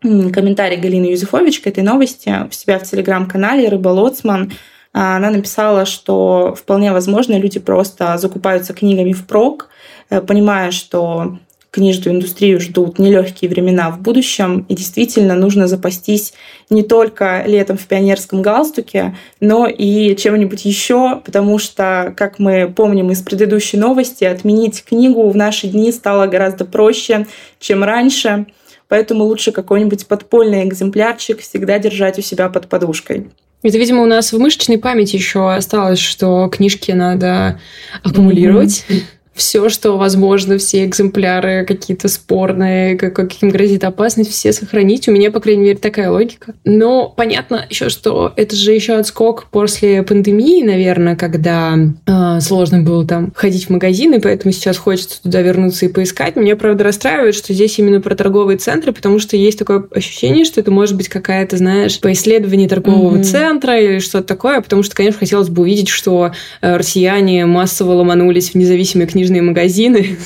[SPEAKER 2] комментарий Галины Юзефович к этой новости у себя в телеграм-канале «Рыболоцман». Она написала, что вполне возможно люди просто закупаются книгами впрок, э, понимая, что книжную индустрию ждут нелегкие времена в будущем, и действительно нужно запастись не только летом в пионерском галстуке, но и чем-нибудь еще, потому что, как мы помним из предыдущей новости, отменить книгу в наши дни стало гораздо проще, чем раньше – поэтому лучше какой-нибудь подпольный экземплярчик всегда держать у себя под подушкой.
[SPEAKER 1] Это, видимо, у нас в мышечной памяти еще осталось, что книжки надо аккумулировать. Mm-hmm все, что возможно, все экземпляры какие-то спорные, каким грозит опасность, все сохранить. У меня, по крайней мере, такая логика. Но понятно еще, что это же еще отскок после пандемии, наверное, когда э, сложно было там ходить в магазины, поэтому сейчас хочется туда вернуться и поискать. Меня, правда, расстраивает, что здесь именно про торговые центры, потому что есть такое ощущение, что это может быть какая-то, знаешь, по исследованию торгового mm-hmm. центра или что-то такое, потому что, конечно, хотелось бы увидеть, что э, россияне массово ломанулись в независимые книжные книжные магазины,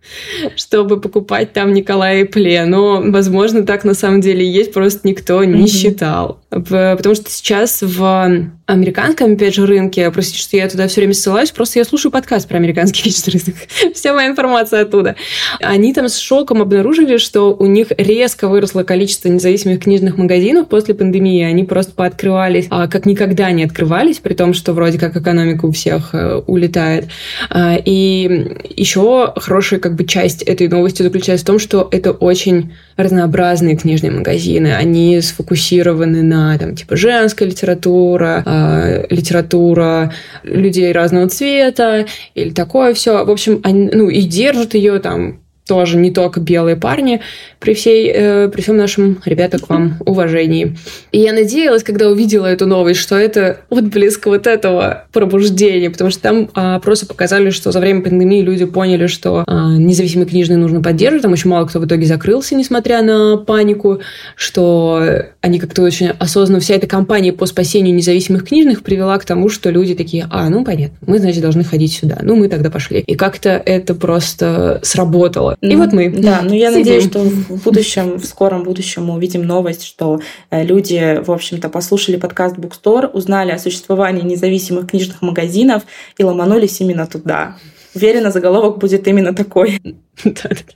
[SPEAKER 1] чтобы покупать там Николая Пле. Но, возможно, так на самом деле есть, просто никто не считал. Потому что сейчас в американском, опять же, рынке, простите, что я туда все время ссылаюсь, просто я слушаю подкаст про американский книжный рынок. Вся моя информация оттуда. Они там с шоком обнаружили, что у них резко выросло количество независимых книжных магазинов после пандемии. Они просто пооткрывались, а, как никогда не открывались, при том, что вроде как экономика у всех э, улетает. А, и еще хорошая как бы часть этой новости заключается в том, что это очень разнообразные книжные магазины. Они сфокусированы на там типа женская литература, э, литература людей разного цвета или такое все. В общем, они, ну и держат ее там тоже не только белые парни, при, всей, э, при всем нашем, ребята, к вам уважении. И я надеялась, когда увидела эту новость, что это отблеск вот этого пробуждения, потому что там э, просто показали, что за время пандемии люди поняли, что э, независимые книжные нужно поддерживать. Там очень мало кто в итоге закрылся, несмотря на панику, что они как-то очень осознанно, вся эта кампания по спасению независимых книжных привела к тому, что люди такие, а, ну понятно, мы, значит, должны ходить сюда. Ну, мы тогда пошли. И как-то это просто сработало. И
[SPEAKER 2] ну,
[SPEAKER 1] вот мы.
[SPEAKER 2] Да, ну я сидим. надеюсь, что в будущем, в скором будущем мы увидим новость, что э, люди, в общем-то, послушали подкаст Bookstore, узнали о существовании независимых книжных магазинов и ломанулись именно туда. Уверена, заголовок будет именно такой.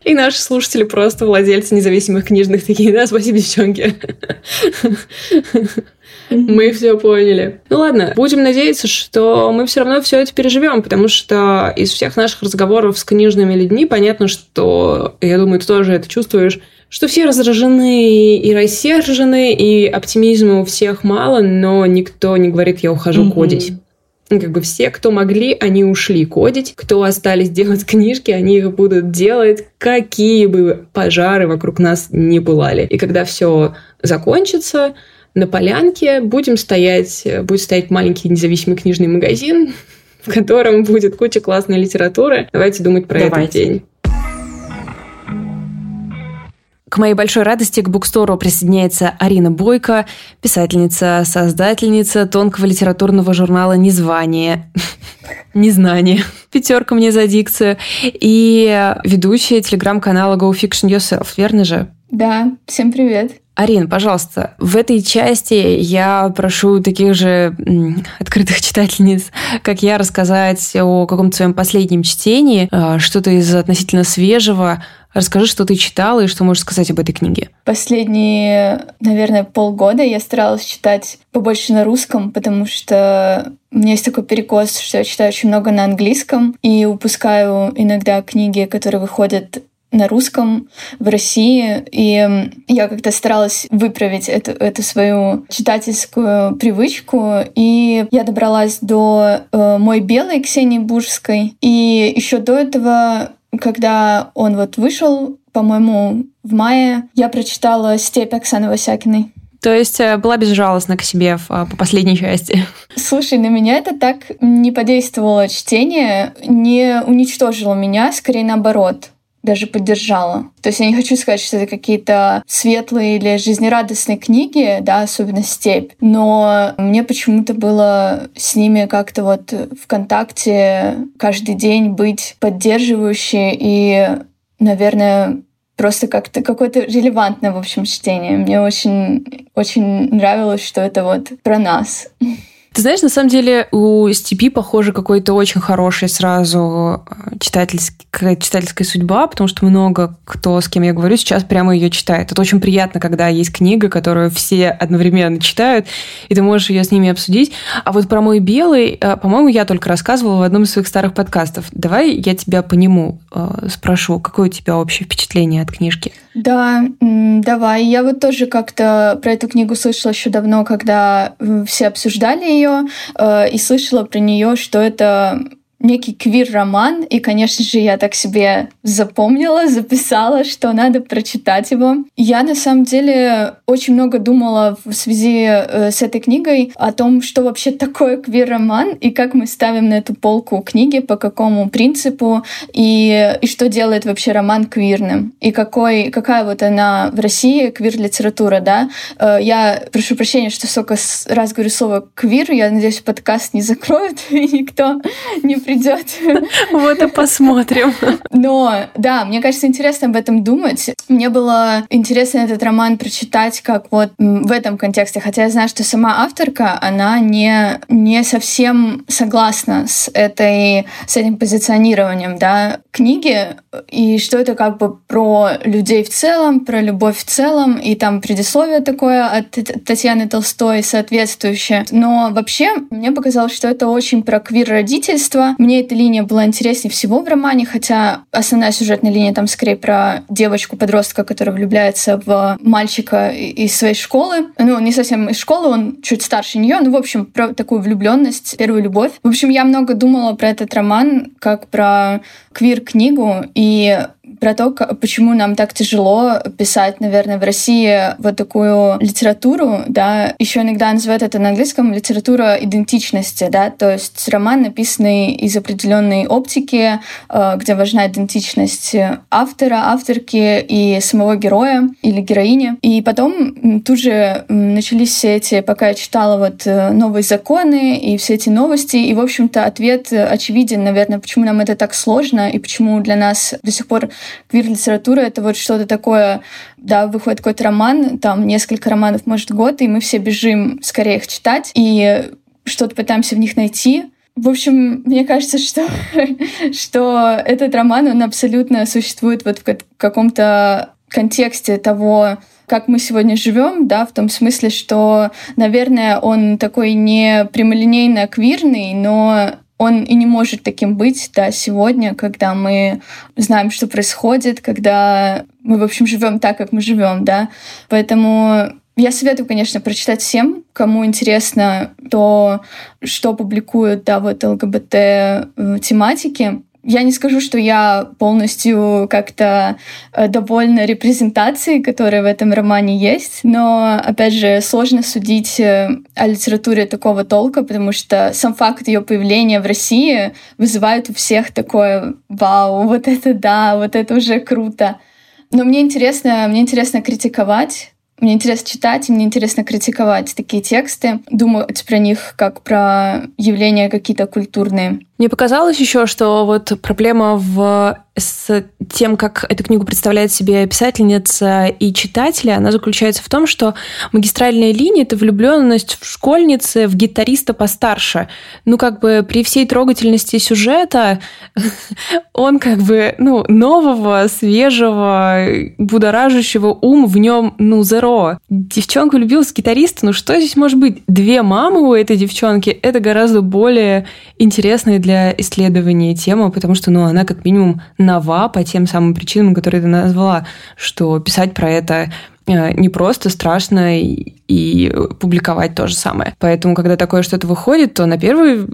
[SPEAKER 1] И наши слушатели просто владельцы независимых книжных такие, да, спасибо, девчонки. Мы все поняли. Ну ладно, будем надеяться, что мы все равно все это переживем, потому что из всех наших разговоров с книжными людьми понятно, что, я думаю, ты тоже это чувствуешь, что все раздражены и рассержены, и оптимизма у всех мало, но никто не говорит, я ухожу mm-hmm. кодить. Как бы все, кто могли, они ушли кодить. Кто остались делать книжки, они их будут делать, какие бы пожары вокруг нас не пылали. И когда все закончится, на полянке будем стоять, будет стоять маленький независимый книжный магазин, в котором будет куча классной литературы. Давайте думать про Давайте. этот день. К моей большой радости к букстору присоединяется Арина Бойко, писательница, создательница тонкого литературного журнала «Незвание». Незнание. Пятерка мне за дикцию. И ведущая телеграм-канала Go Fiction Yourself, верно же?
[SPEAKER 4] Да, всем привет.
[SPEAKER 1] Арин, пожалуйста, в этой части я прошу таких же открытых читательниц, как я, рассказать о каком-то своем последнем чтении, а, что-то из относительно свежего. Расскажи, что ты читала и что можешь сказать об этой книге.
[SPEAKER 4] Последние, наверное, полгода я старалась читать побольше на русском, потому что у меня есть такой перекос, что я читаю очень много на английском и упускаю иногда книги, которые выходят на русском в России, и я как-то старалась выправить эту, эту свою читательскую привычку, и я добралась до э, «Мой белый» Ксении Бужской, и еще до этого, когда он вот вышел, по-моему, в мае, я прочитала «Степь» Оксаны Васякиной.
[SPEAKER 1] То есть э, была безжалостна к себе а, по последней части.
[SPEAKER 4] Слушай, на меня это так не подействовало чтение, не уничтожило меня, скорее наоборот даже поддержала. То есть я не хочу сказать, что это какие-то светлые или жизнерадостные книги, да, особенно «Степь», но мне почему-то было с ними как-то вот в контакте каждый день быть поддерживающей и, наверное, просто как-то какое-то релевантное, в общем, чтение. Мне очень, очень нравилось, что это вот про нас.
[SPEAKER 1] Ты знаешь, на самом деле у Степи, похоже, какой-то очень хороший сразу э, читательская, читательская судьба, потому что много кто, с кем я говорю, сейчас прямо ее читает. Это очень приятно, когда есть книга, которую все одновременно читают, и ты можешь ее с ними обсудить. А вот про мой белый, э, по-моему, я только рассказывала в одном из своих старых подкастов. Давай я тебя по нему э, спрошу, какое у тебя общее впечатление от книжки?
[SPEAKER 4] Да, давай. Я вот тоже как-то про эту книгу слышала еще давно, когда все обсуждали ее, э, и слышала про нее, что это некий квир-роман, и, конечно же, я так себе запомнила, записала, что надо прочитать его. Я, на самом деле, очень много думала в связи э, с этой книгой о том, что вообще такое квир-роман, и как мы ставим на эту полку книги, по какому принципу, и, и что делает вообще роман квирным, и какой, какая вот она в России, квир-литература, да. Э, я прошу прощения, что столько раз говорю слово квир, я надеюсь, подкаст не закроют, и никто не придет.
[SPEAKER 1] Вот и посмотрим.
[SPEAKER 4] Но да, мне кажется, интересно об этом думать. Мне было интересно этот роман прочитать как вот в этом контексте, хотя я знаю, что сама авторка, она не, не совсем согласна с, этой, с этим позиционированием да, книги, и что это как бы про людей в целом, про любовь в целом, и там предисловие такое от Татьяны Толстой соответствующее. Но вообще мне показалось, что это очень про квир-родительство, мне эта линия была интереснее всего в романе, хотя основная сюжетная линия там скорее про девочку-подростка, которая влюбляется в мальчика из своей школы. Ну, не совсем из школы, он чуть старше нее, ну, в общем, про такую влюбленность, первую любовь. В общем, я много думала про этот роман как про квир-книгу, и про то, почему нам так тяжело писать, наверное, в России вот такую литературу, да, еще иногда называют это на английском литература идентичности, да, то есть роман, написанный из определенной оптики, э, где важна идентичность автора, авторки и самого героя или героини. И потом тут же начались все эти, пока я читала вот э, новые законы и все эти новости, и, в общем-то, ответ очевиден, наверное, почему нам это так сложно и почему для нас до сих пор квир-литература — это вот что-то такое, да, выходит какой-то роман, там несколько романов, может, год, и мы все бежим скорее их читать, и что-то пытаемся в них найти. В общем, мне кажется, что, что этот роман, он абсолютно существует вот в каком-то контексте того, как мы сегодня живем, да, в том смысле, что, наверное, он такой не прямолинейно квирный, но он и не может таким быть, да, сегодня, когда мы знаем, что происходит, когда мы, в общем, живем так, как мы живем, да. Поэтому я советую, конечно, прочитать всем, кому интересно то, что публикуют, да, вот ЛГБТ-тематики. Я не скажу, что я полностью как-то э, довольна репрезентацией, которая в этом романе есть, но, опять же, сложно судить э, о литературе такого толка, потому что сам факт ее появления в России вызывает у всех такое «Вау, вот это да, вот это уже круто». Но мне интересно, мне интересно критиковать мне интересно читать, и мне интересно критиковать такие тексты, думать про них как про явления какие-то культурные.
[SPEAKER 1] Мне показалось еще, что вот проблема в с тем, как эту книгу представляет себе писательница и читатели, она заключается в том, что магистральная линия — это влюбленность в школьнице, в гитариста постарше. Ну, как бы при всей трогательности сюжета он как бы, ну, нового, свежего, будоражащего ум в нем, ну, зеро. Девчонка влюбилась в гитариста, ну, что здесь может быть? Две мамы у этой девчонки — это гораздо более интересная для исследования тема, потому что, ну, она как минимум нова по тем самым причинам, которые ты назвала, что писать про это э, не просто страшно и, и публиковать то же самое. Поэтому, когда такое что-то выходит, то на первый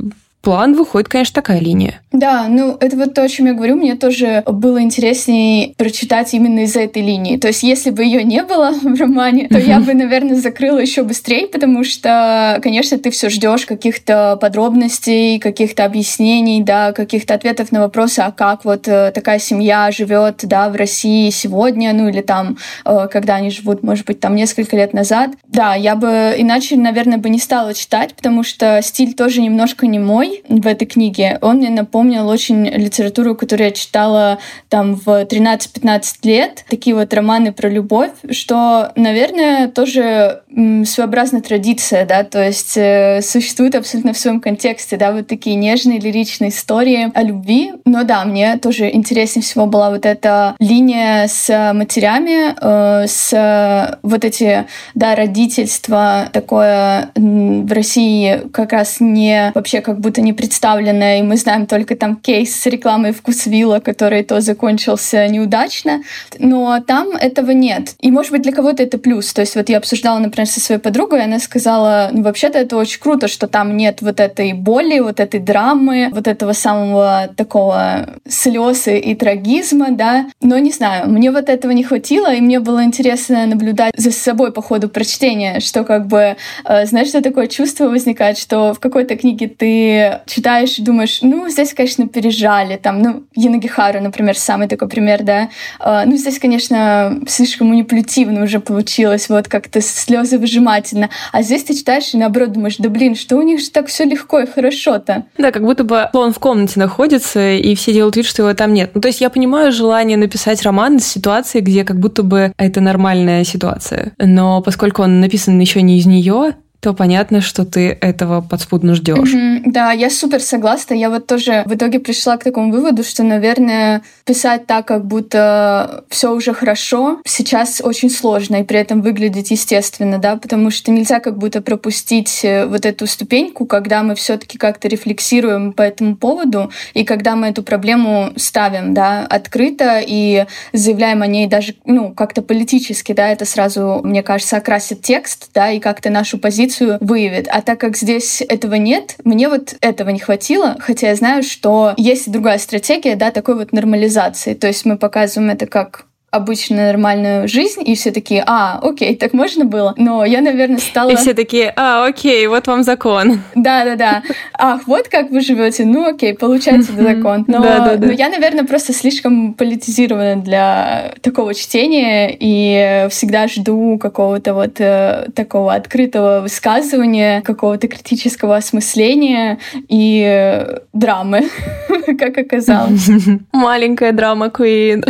[SPEAKER 1] план выходит, конечно, такая линия.
[SPEAKER 4] Да, ну это вот то, о чем я говорю, мне тоже было интереснее прочитать именно из этой линии. То есть, если бы ее не было в романе, то я бы, наверное, закрыла еще быстрее, потому что, конечно, ты все ждешь каких-то подробностей, каких-то объяснений, да, каких-то ответов на вопросы, а как вот э, такая семья живет, да, в России сегодня, ну или там, э, когда они живут, может быть, там несколько лет назад. Да, я бы иначе, наверное, бы не стала читать, потому что стиль тоже немножко не мой, в этой книге, он мне напомнил очень литературу, которую я читала там в 13-15 лет. Такие вот романы про любовь, что, наверное, тоже своеобразная традиция, да, то есть э, существует абсолютно в своем контексте, да, вот такие нежные лиричные истории о любви. Но да, мне тоже интереснее всего была вот эта линия с матерями, э, с вот эти, да, родительство такое в России как раз не вообще как будто не представленная, и мы знаем только там кейс с рекламой вкусвилла, который то закончился неудачно, но там этого нет. И, может быть, для кого-то это плюс. То есть вот я обсуждала, например, со своей подругой, и она сказала, ну, вообще-то это очень круто, что там нет вот этой боли, вот этой драмы, вот этого самого такого слез и трагизма, да. Но не знаю, мне вот этого не хватило, и мне было интересно наблюдать за собой по ходу прочтения, что как бы, э, знаешь, что такое чувство возникает, что в какой-то книге ты читаешь и думаешь, ну, здесь, конечно, пережали, там, ну, Янагихару, например, самый такой пример, да, uh, ну, здесь, конечно, слишком манипулятивно уже получилось, вот как-то слезы выжимательно, а здесь ты читаешь и наоборот думаешь, да блин, что у них же так все легко и хорошо-то.
[SPEAKER 1] Да, как будто бы он в комнате находится, и все делают вид, что его там нет. Ну, то есть я понимаю желание написать роман из ситуации, где как будто бы это нормальная ситуация, но поскольку он написан еще не из нее, то понятно, что ты этого подспудно ждешь.
[SPEAKER 4] Mm-hmm, да, я супер согласна. Я вот тоже в итоге пришла к такому выводу, что, наверное, писать так, как будто все уже хорошо, сейчас очень сложно и при этом выглядеть естественно, да, потому что нельзя как будто пропустить э, вот эту ступеньку, когда мы все-таки как-то рефлексируем по этому поводу и когда мы эту проблему ставим, да, открыто и заявляем о ней даже, ну, как-то политически, да, это сразу, мне кажется, окрасит текст, да, и как-то нашу позицию выявит. А так как здесь этого нет, мне вот этого не хватило, хотя я знаю, что есть и другая стратегия, да, такой вот нормализации. То есть мы показываем это как обычную нормальную жизнь, и все такие, а, окей, так можно было. Но я, наверное, стала...
[SPEAKER 1] И все такие, а, окей, вот вам закон.
[SPEAKER 4] Да-да-да. Ах, вот как вы живете, ну окей, получается закон. Но, да, да, да. но я, наверное, просто слишком политизирована для такого чтения, и всегда жду какого-то вот э, такого открытого высказывания, какого-то критического осмысления и драмы, как оказалось.
[SPEAKER 1] Маленькая драма Queen.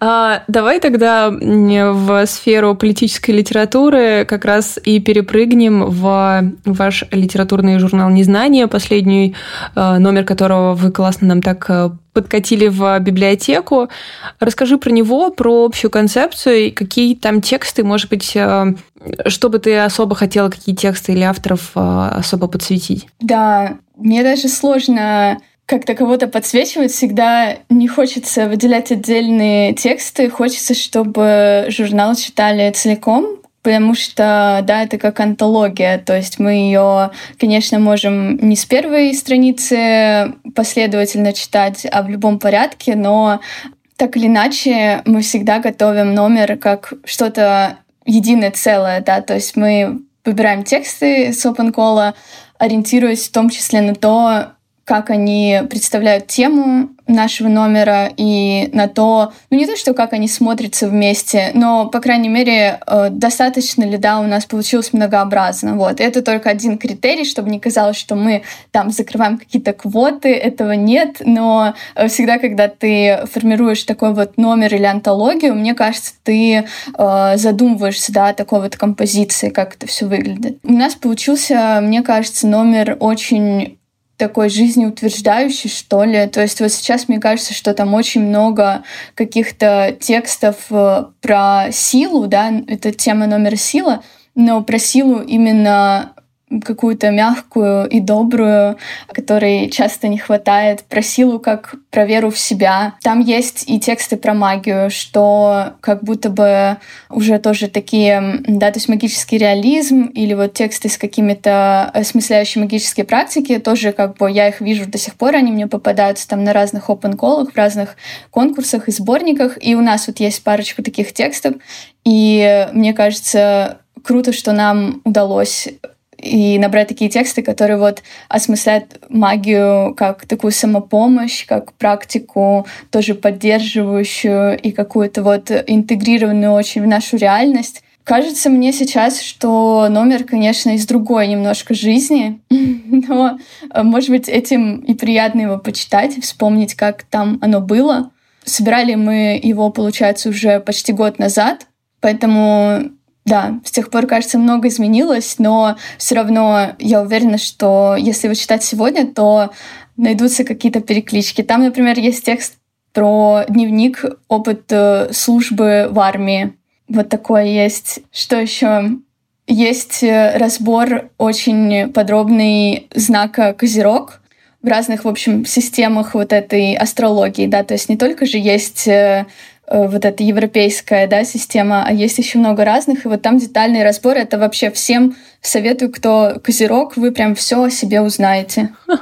[SPEAKER 1] А, давай тогда в сферу политической литературы как раз и перепрыгнем в ваш литературный журнал «Незнание», последний э, номер которого вы классно нам так э, подкатили в библиотеку. Расскажи про него, про общую концепцию, какие там тексты, может быть, э, что бы ты особо хотела, какие тексты или авторов особо подсветить?
[SPEAKER 4] Да, мне даже сложно как-то кого-то подсвечивать, всегда не хочется выделять отдельные тексты, хочется, чтобы журнал читали целиком, потому что, да, это как антология, то есть мы ее, конечно, можем не с первой страницы последовательно читать, а в любом порядке, но так или иначе мы всегда готовим номер как что-то единое целое, да, то есть мы выбираем тексты с OpenCall, ориентируясь в том числе на то, как они представляют тему нашего номера и на то, ну не то, что как они смотрятся вместе, но, по крайней мере, э, достаточно ли, да, у нас получилось многообразно. Вот. Это только один критерий, чтобы не казалось, что мы там закрываем какие-то квоты, этого нет, но э, всегда, когда ты формируешь такой вот номер или антологию, мне кажется, ты э, задумываешься, да, о такой вот композиции, как это все выглядит. У нас получился, мне кажется, номер очень такой жизнеутверждающий, что ли. То есть вот сейчас мне кажется, что там очень много каких-то текстов э, про силу, да, это тема номер сила, но про силу именно какую-то мягкую и добрую, которой часто не хватает, про силу как про веру в себя. Там есть и тексты про магию, что как будто бы уже тоже такие, да, то есть магический реализм или вот тексты с какими-то осмысляющими магические практики, тоже как бы я их вижу до сих пор, они мне попадаются там на разных open колах, в разных конкурсах и сборниках, и у нас вот есть парочку таких текстов, и мне кажется, круто, что нам удалось и набрать такие тексты, которые вот осмысляют магию как такую самопомощь, как практику тоже поддерживающую и какую-то вот интегрированную очень в нашу реальность. Кажется мне сейчас, что номер, конечно, из другой немножко жизни, но, может быть, этим и приятно его почитать, вспомнить, как там оно было. Собирали мы его, получается, уже почти год назад, поэтому да, с тех пор, кажется, много изменилось, но все равно я уверена, что если вы читать сегодня, то найдутся какие-то переклички. Там, например, есть текст про дневник, опыт э, службы в армии. Вот такое есть. Что еще? Есть э, разбор очень подробный знака Козерог в разных, в общем, системах вот этой астрологии, да, то есть не только же есть Э, вот эта европейская да, система, а есть еще много разных, и вот там детальный разбор. Это вообще всем советую, кто козерог, вы прям все о себе узнаете.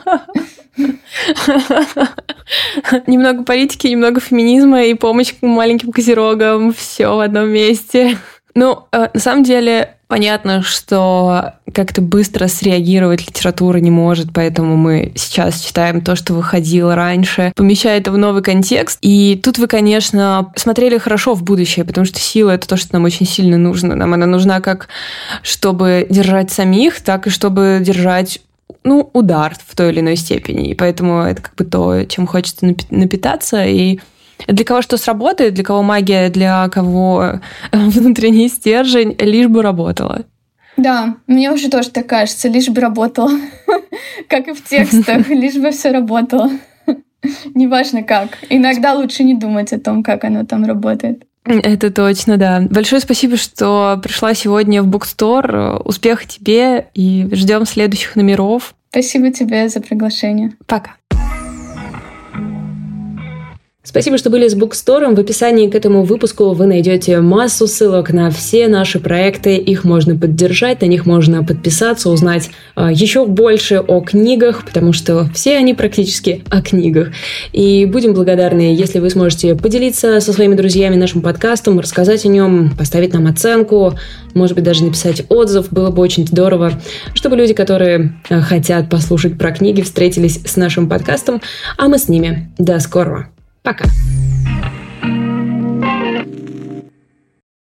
[SPEAKER 1] Немного политики, немного феминизма и помощь маленьким козерогам. Все в одном месте. Ну, э, на самом деле, понятно, что как-то быстро среагировать литература не может, поэтому мы сейчас читаем то, что выходило раньше, помещая это в новый контекст. И тут вы, конечно, смотрели хорошо в будущее, потому что сила — это то, что нам очень сильно нужно. Нам она нужна как чтобы держать самих, так и чтобы держать ну, удар в той или иной степени. И поэтому это как бы то, чем хочется напитаться. И для кого что сработает, для кого магия, для кого внутренний стержень, лишь бы работала.
[SPEAKER 4] Да, мне уже тоже так кажется, лишь бы работало. Как и в текстах, лишь бы все работало. Неважно как. Иногда лучше не думать о том, как оно там работает.
[SPEAKER 1] Это точно, да. Большое спасибо, что пришла сегодня в Bookstore. Успеха тебе и ждем следующих номеров.
[SPEAKER 4] Спасибо тебе за приглашение.
[SPEAKER 1] Пока. Спасибо, что были с Букстором. В описании к этому выпуску вы найдете массу ссылок на все наши проекты. Их можно поддержать, на них можно подписаться, узнать э, еще больше о книгах, потому что все они практически о книгах. И будем благодарны, если вы сможете поделиться со своими друзьями нашим подкастом, рассказать о нем, поставить нам оценку, может быть, даже написать отзыв. Было бы очень здорово, чтобы люди, которые э, хотят послушать про книги, встретились с нашим подкастом, а мы с ними. До скорого! Пока.